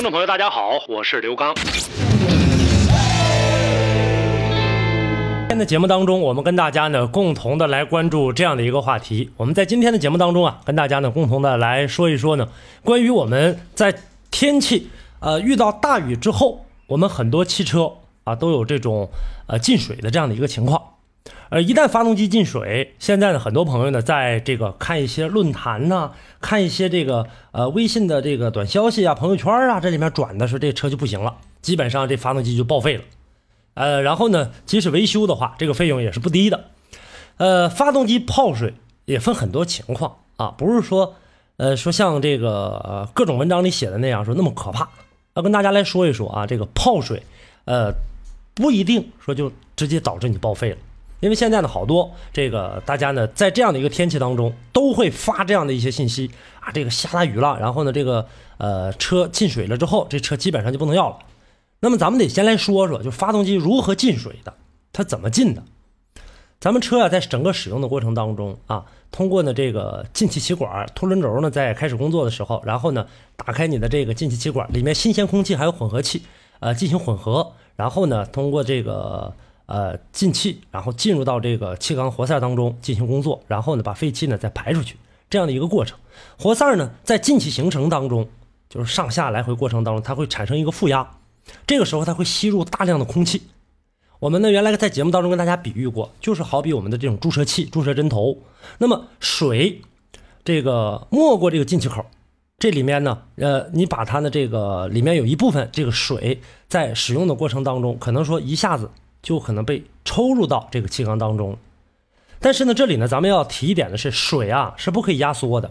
听众朋友，大家好，我是刘刚。今天的节目当中，我们跟大家呢共同的来关注这样的一个话题。我们在今天的节目当中啊，跟大家呢共同的来说一说呢，关于我们在天气呃遇到大雨之后，我们很多汽车啊都有这种呃进水的这样的一个情况。呃，一旦发动机进水，现在呢，很多朋友呢，在这个看一些论坛呐，看一些这个呃微信的这个短消息啊、朋友圈啊，这里面转的是这车就不行了，基本上这发动机就报废了。呃，然后呢，即使维修的话，这个费用也是不低的。呃，发动机泡水也分很多情况啊，不是说呃说像这个呃各种文章里写的那样说那么可怕。要跟大家来说一说啊，这个泡水，呃，不一定说就直接导致你报废了。因为现在呢，好多这个大家呢，在这样的一个天气当中，都会发这样的一些信息啊，这个下大雨了，然后呢，这个呃车进水了之后，这车基本上就不能要了。那么咱们得先来说说，就发动机如何进水的，它怎么进的？咱们车啊，在整个使用的过程当中啊，通过呢这个进气气管凸轮轴呢，在开始工作的时候，然后呢打开你的这个进气气管，里面新鲜空气还有混合气，呃进行混合，然后呢通过这个。呃，进气，然后进入到这个气缸活塞当中进行工作，然后呢，把废气呢再排出去，这样的一个过程。活塞呢在进气行程当中，就是上下来回过程当中，它会产生一个负压，这个时候它会吸入大量的空气。我们呢原来在节目当中跟大家比喻过，就是好比我们的这种注射器、注射针头，那么水这个没过这个进气口，这里面呢，呃，你把它的这个里面有一部分这个水在使用的过程当中，可能说一下子。就可能被抽入到这个气缸当中，但是呢，这里呢，咱们要提一点的是，水啊是不可以压缩的，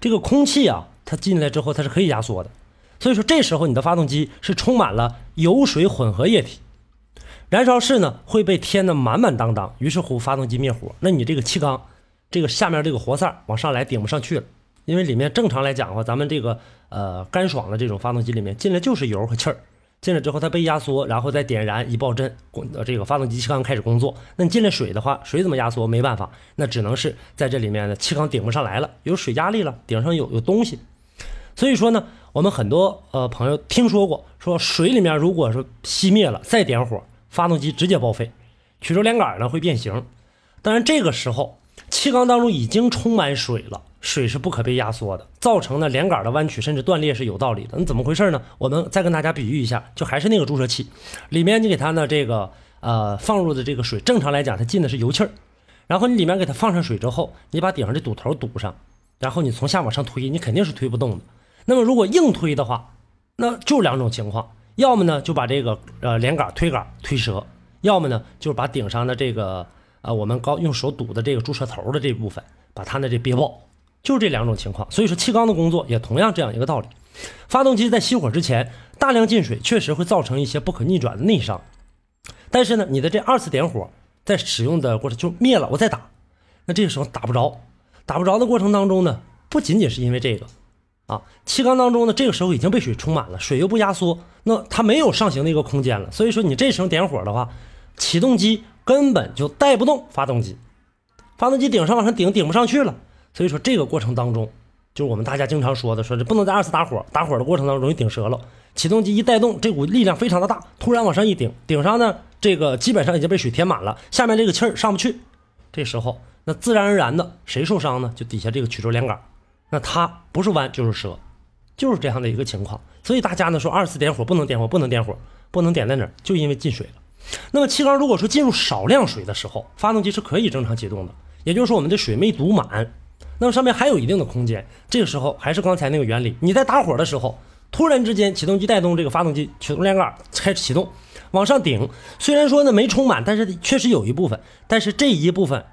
这个空气啊，它进来之后它是可以压缩的，所以说这时候你的发动机是充满了油水混合液体，燃烧室呢会被填得满满当当，于是乎发动机灭火，那你这个气缸这个下面这个活塞往上来顶不上去了，因为里面正常来讲的话，咱们这个呃干爽的这种发动机里面进来就是油和气儿。进来之后，它被压缩，然后再点燃一爆震，这个发动机气缸开始工作。那你进来水的话，水怎么压缩？没办法，那只能是在这里面呢，气缸顶不上来了，有水压力了，顶上有有东西。所以说呢，我们很多呃朋友听说过，说水里面如果说熄灭了，再点火，发动机直接报废，曲轴连杆呢会变形。当然这个时候，气缸当中已经充满水了。水是不可被压缩的，造成呢连杆的弯曲甚至断裂是有道理的。那怎么回事呢？我们再跟大家比喻一下，就还是那个注射器，里面你给它呢这个呃放入的这个水，正常来讲它进的是油气儿，然后你里面给它放上水之后，你把顶上这堵头堵上，然后你从下往上推，你肯定是推不动的。那么如果硬推的话，那就两种情况，要么呢就把这个呃连杆推杆推折，要么呢就是把顶上的这个啊我们高用手堵的这个注射头的这部分，把它的这憋爆。就是这两种情况，所以说气缸的工作也同样这样一个道理。发动机在熄火之前大量进水，确实会造成一些不可逆转的内伤。但是呢，你的这二次点火在使用的过程就灭了，我再打，那这个时候打不着，打不着的过程当中呢，不仅仅是因为这个啊，气缸当中呢，这个时候已经被水充满了，水又不压缩，那它没有上行的一个空间了。所以说你这时候点火的话，启动机根本就带不动发动机，发动机顶上往上顶顶不上去了。所以说这个过程当中，就是我们大家经常说的，说这不能在二次打火，打火的过程当中容易顶折了。启动机一带动，这股力量非常的大，突然往上一顶，顶上呢，这个基本上已经被水填满了，下面这个气儿上不去。这时候，那自然而然的谁受伤呢？就底下这个曲轴连杆，那它不是弯就是折，就是这样的一个情况。所以大家呢说二次点火不能点火，不能点火，不能点在哪儿？就因为进水了。那么气缸如果说进入少量水的时候，发动机是可以正常启动的，也就是说我们的水没堵满。那么上面还有一定的空间，这个时候还是刚才那个原理，你在打火的时候，突然之间启动机带动这个发动机启动连杆开始启动，往上顶，虽然说呢没充满，但是确实有一部分，但是这一部分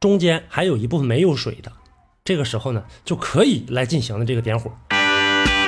中间还有一部分没有水的，这个时候呢就可以来进行的这个点火。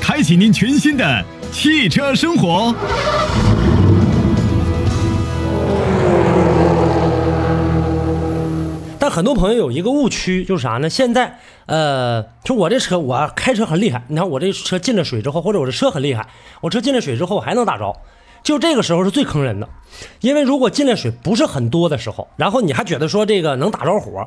开启您全新的汽车生活。但很多朋友有一个误区，就是啥呢？现在，呃，就我这车，我开车很厉害。你看我这车进了水之后，或者我这车很厉害，我车进了水之后还能打着，就这个时候是最坑人的。因为如果进了水不是很多的时候，然后你还觉得说这个能打着火，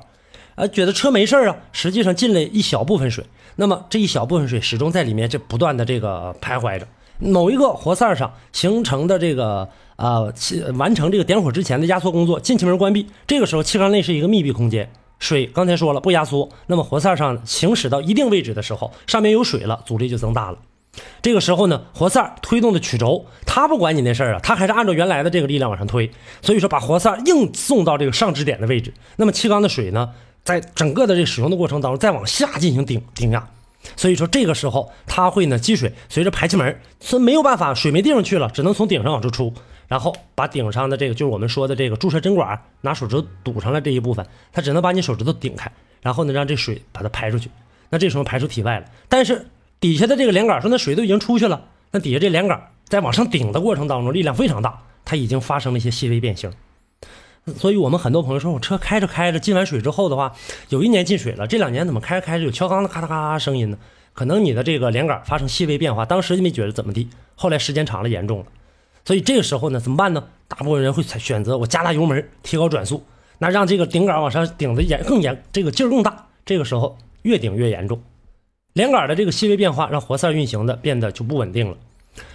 呃，觉得车没事啊，实际上进了一小部分水，那么这一小部分水始终在里面就不断的这个徘徊着。某一个活塞上形成的这个呃，完成这个点火之前的压缩工作，进气门关闭，这个时候气缸内是一个密闭空间，水刚才说了不压缩，那么活塞上行驶到一定位置的时候，上面有水了，阻力就增大了。这个时候呢，活塞推动的曲轴，它不管你那事儿啊，它还是按照原来的这个力量往上推，所以说把活塞硬送到这个上支点的位置，那么气缸的水呢，在整个的这使用的过程当中，再往下进行顶顶压。所以说这个时候它会呢积水，随着排气门是没有办法，水没地方去了，只能从顶上往出出，然后把顶上的这个就是我们说的这个注射针管拿手指堵上了这一部分，它只能把你手指头顶开，然后呢让这水把它排出去，那这时候排出体外了。但是底下的这个连杆说那水都已经出去了，那底下这连杆在往上顶的过程当中力量非常大，它已经发生了一些细微变形。所以我们很多朋友说，我车开着开着进完水之后的话，有一年进水了，这两年怎么开着开着有敲缸的咔嗒咔嗒声音呢？可能你的这个连杆发生细微变化，当时就没觉得怎么地，后来时间长了严重了。所以这个时候呢，怎么办呢？大部分人会选择我加大油门，提高转速，那让这个顶杆往上顶的严更严，这个劲儿更大。这个时候越顶越严重，连杆的这个细微变化让活塞运行的变得就不稳定了。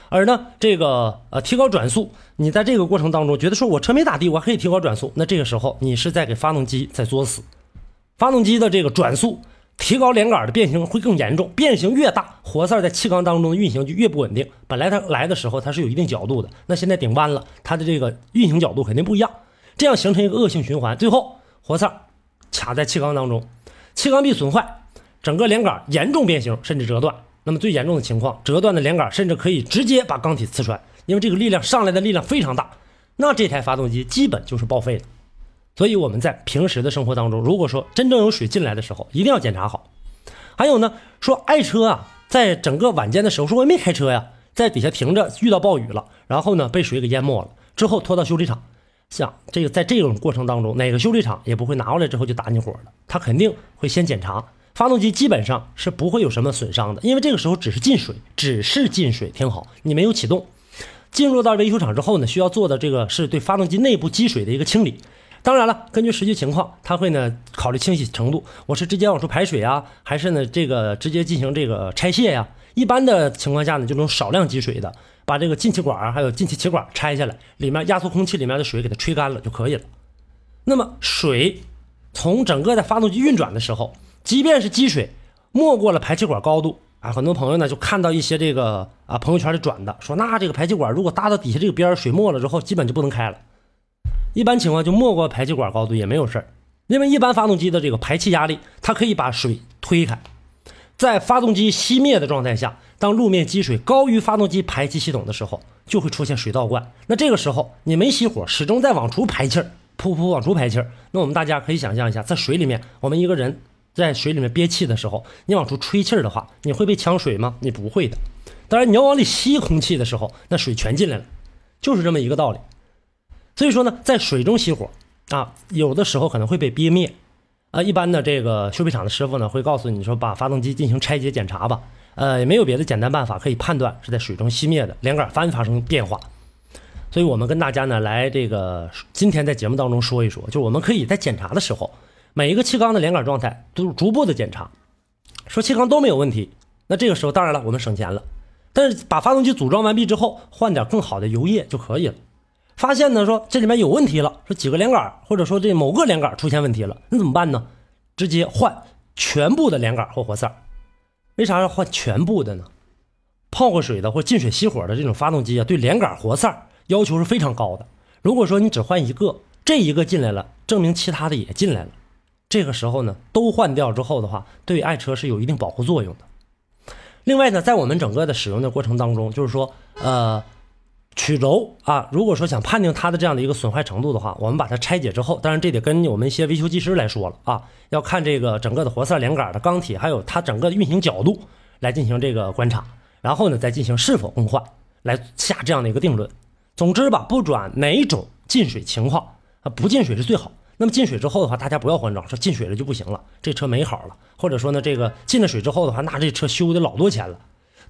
而呢，这个呃提高转速，你在这个过程当中觉得说我车没咋地，我可以提高转速，那这个时候你是在给发动机在作死。发动机的这个转速提高，连杆的变形会更严重，变形越大，活塞在气缸当中的运行就越不稳定。本来它来的时候它是有一定角度的，那现在顶弯了，它的这个运行角度肯定不一样，这样形成一个恶性循环，最后活塞卡在气缸当中，气缸壁损坏，整个连杆严重变形甚至折断。那么最严重的情况，折断的连杆甚至可以直接把缸体刺穿，因为这个力量上来的力量非常大，那这台发动机基本就是报废了。所以我们在平时的生活当中，如果说真正有水进来的时候，一定要检查好。还有呢，说爱车啊，在整个晚间的时候，说我没开车呀，在底下停着，遇到暴雨了，然后呢被水给淹没了，之后拖到修理厂，像这个在这种过程当中，哪个修理厂也不会拿过来之后就打你火的，他肯定会先检查。发动机基本上是不会有什么损伤的，因为这个时候只是进水，只是进水，听好，你没有启动。进入到维修厂之后呢，需要做的这个是对发动机内部积水的一个清理。当然了，根据实际情况，他会呢考虑清洗程度，我是直接往出排水啊，还是呢这个直接进行这个拆卸呀？一般的情况下呢，就种少量积水的，把这个进气管还有进气气管拆下来，里面压缩空气里面的水给它吹干了就可以了。那么水从整个在发动机运转的时候。即便是积水没过了排气管高度啊，很多朋友呢就看到一些这个啊朋友圈里转的，说那这个排气管如果搭到底下这个边水没了之后，基本就不能开了。一般情况就没过排气管高度也没有事儿，因为一般发动机的这个排气压力，它可以把水推开。在发动机熄灭的状态下，当路面积水高于发动机排气系统的时候，就会出现水倒灌。那这个时候你没熄火，始终在往出排气儿，噗噗往出排气儿。那我们大家可以想象一下，在水里面，我们一个人。在水里面憋气的时候，你往出吹气儿的话，你会被呛水吗？你不会的。当然，你要往里吸空气的时候，那水全进来了，就是这么一个道理。所以说呢，在水中熄火啊，有的时候可能会被憋灭啊。一般的这个修配厂的师傅呢，会告诉你说，把发动机进行拆解检查吧。呃，也没有别的简单办法可以判断是在水中熄灭的，连杆翻发生变化。所以我们跟大家呢来这个今天在节目当中说一说，就我们可以在检查的时候。每一个气缸的连杆状态都是逐步的检查，说气缸都没有问题，那这个时候当然了，我们省钱了。但是把发动机组装完毕之后，换点更好的油液就可以了。发现呢，说这里面有问题了，说几个连杆或者说这某个连杆出现问题了，那怎么办呢？直接换全部的连杆或活塞。为啥要换全部的呢？泡过水的或进水熄火的这种发动机啊，对连杆活塞要求是非常高的。如果说你只换一个，这一个进来了，证明其他的也进来了。这个时候呢，都换掉之后的话，对爱车是有一定保护作用的。另外呢，在我们整个的使用的过程当中，就是说，呃，曲轴啊，如果说想判定它的这样的一个损坏程度的话，我们把它拆解之后，当然这得跟我们一些维修技师来说了啊，要看这个整个的活塞连杆的钢体，还有它整个的运行角度来进行这个观察，然后呢，再进行是否更换，来下这样的一个定论。总之吧，不管哪种进水情况啊，不进水是最好。那么进水之后的话，大家不要慌张，说进水了就不行了，这车没好了，或者说呢，这个进了水之后的话，那这车修的老多钱了。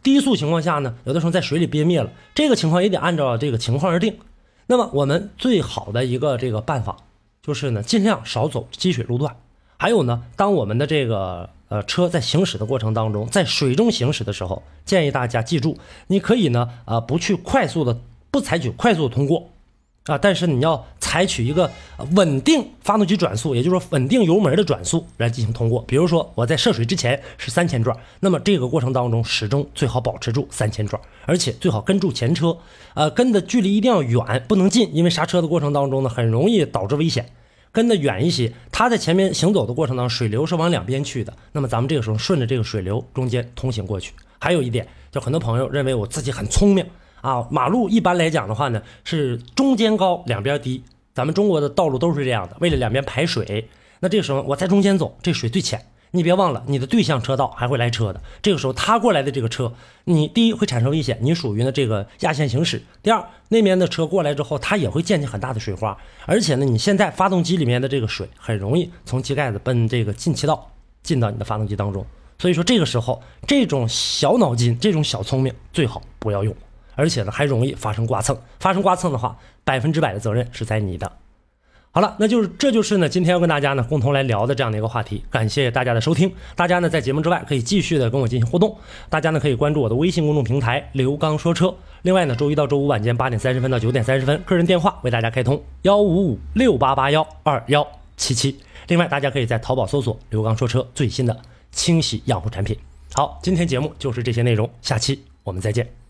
低速情况下呢，有的时候在水里憋灭了，这个情况也得按照这个情况而定。那么我们最好的一个这个办法，就是呢，尽量少走积水路段。还有呢，当我们的这个呃车在行驶的过程当中，在水中行驶的时候，建议大家记住，你可以呢，呃，不去快速的，不采取快速通过。啊，但是你要采取一个稳定发动机转速，也就是说稳定油门的转速来进行通过。比如说我在涉水之前是三千转，那么这个过程当中始终最好保持住三千转，而且最好跟住前车，呃，跟的距离一定要远，不能近，因为刹车的过程当中呢，很容易导致危险。跟的远一些，它在前面行走的过程当中，水流是往两边去的，那么咱们这个时候顺着这个水流中间通行过去。还有一点，就很多朋友认为我自己很聪明。啊，马路一般来讲的话呢，是中间高，两边低。咱们中国的道路都是这样的，为了两边排水。那这个时候我在中间走，这水最浅。你别忘了，你的对向车道还会来车的。这个时候他过来的这个车，你第一会产生危险，你属于呢这个压线行驶。第二，那边的车过来之后，它也会溅起很大的水花。而且呢，你现在发动机里面的这个水很容易从机盖子奔这个进气道进到你的发动机当中。所以说这个时候，这种小脑筋，这种小聪明最好不要用。而且呢，还容易发生刮蹭。发生刮蹭的话，百分之百的责任是在你的。好了，那就是这就是呢，今天要跟大家呢共同来聊的这样的一个话题。感谢大家的收听。大家呢在节目之外可以继续的跟我进行互动。大家呢可以关注我的微信公众平台“刘刚说车”。另外呢，周一到周五晚间八点三十分到九点三十分，个人电话为大家开通幺五五六八八幺二幺七七。另外，大家可以在淘宝搜索“刘刚说车”最新的清洗养护产品。好，今天节目就是这些内容，下期我们再见。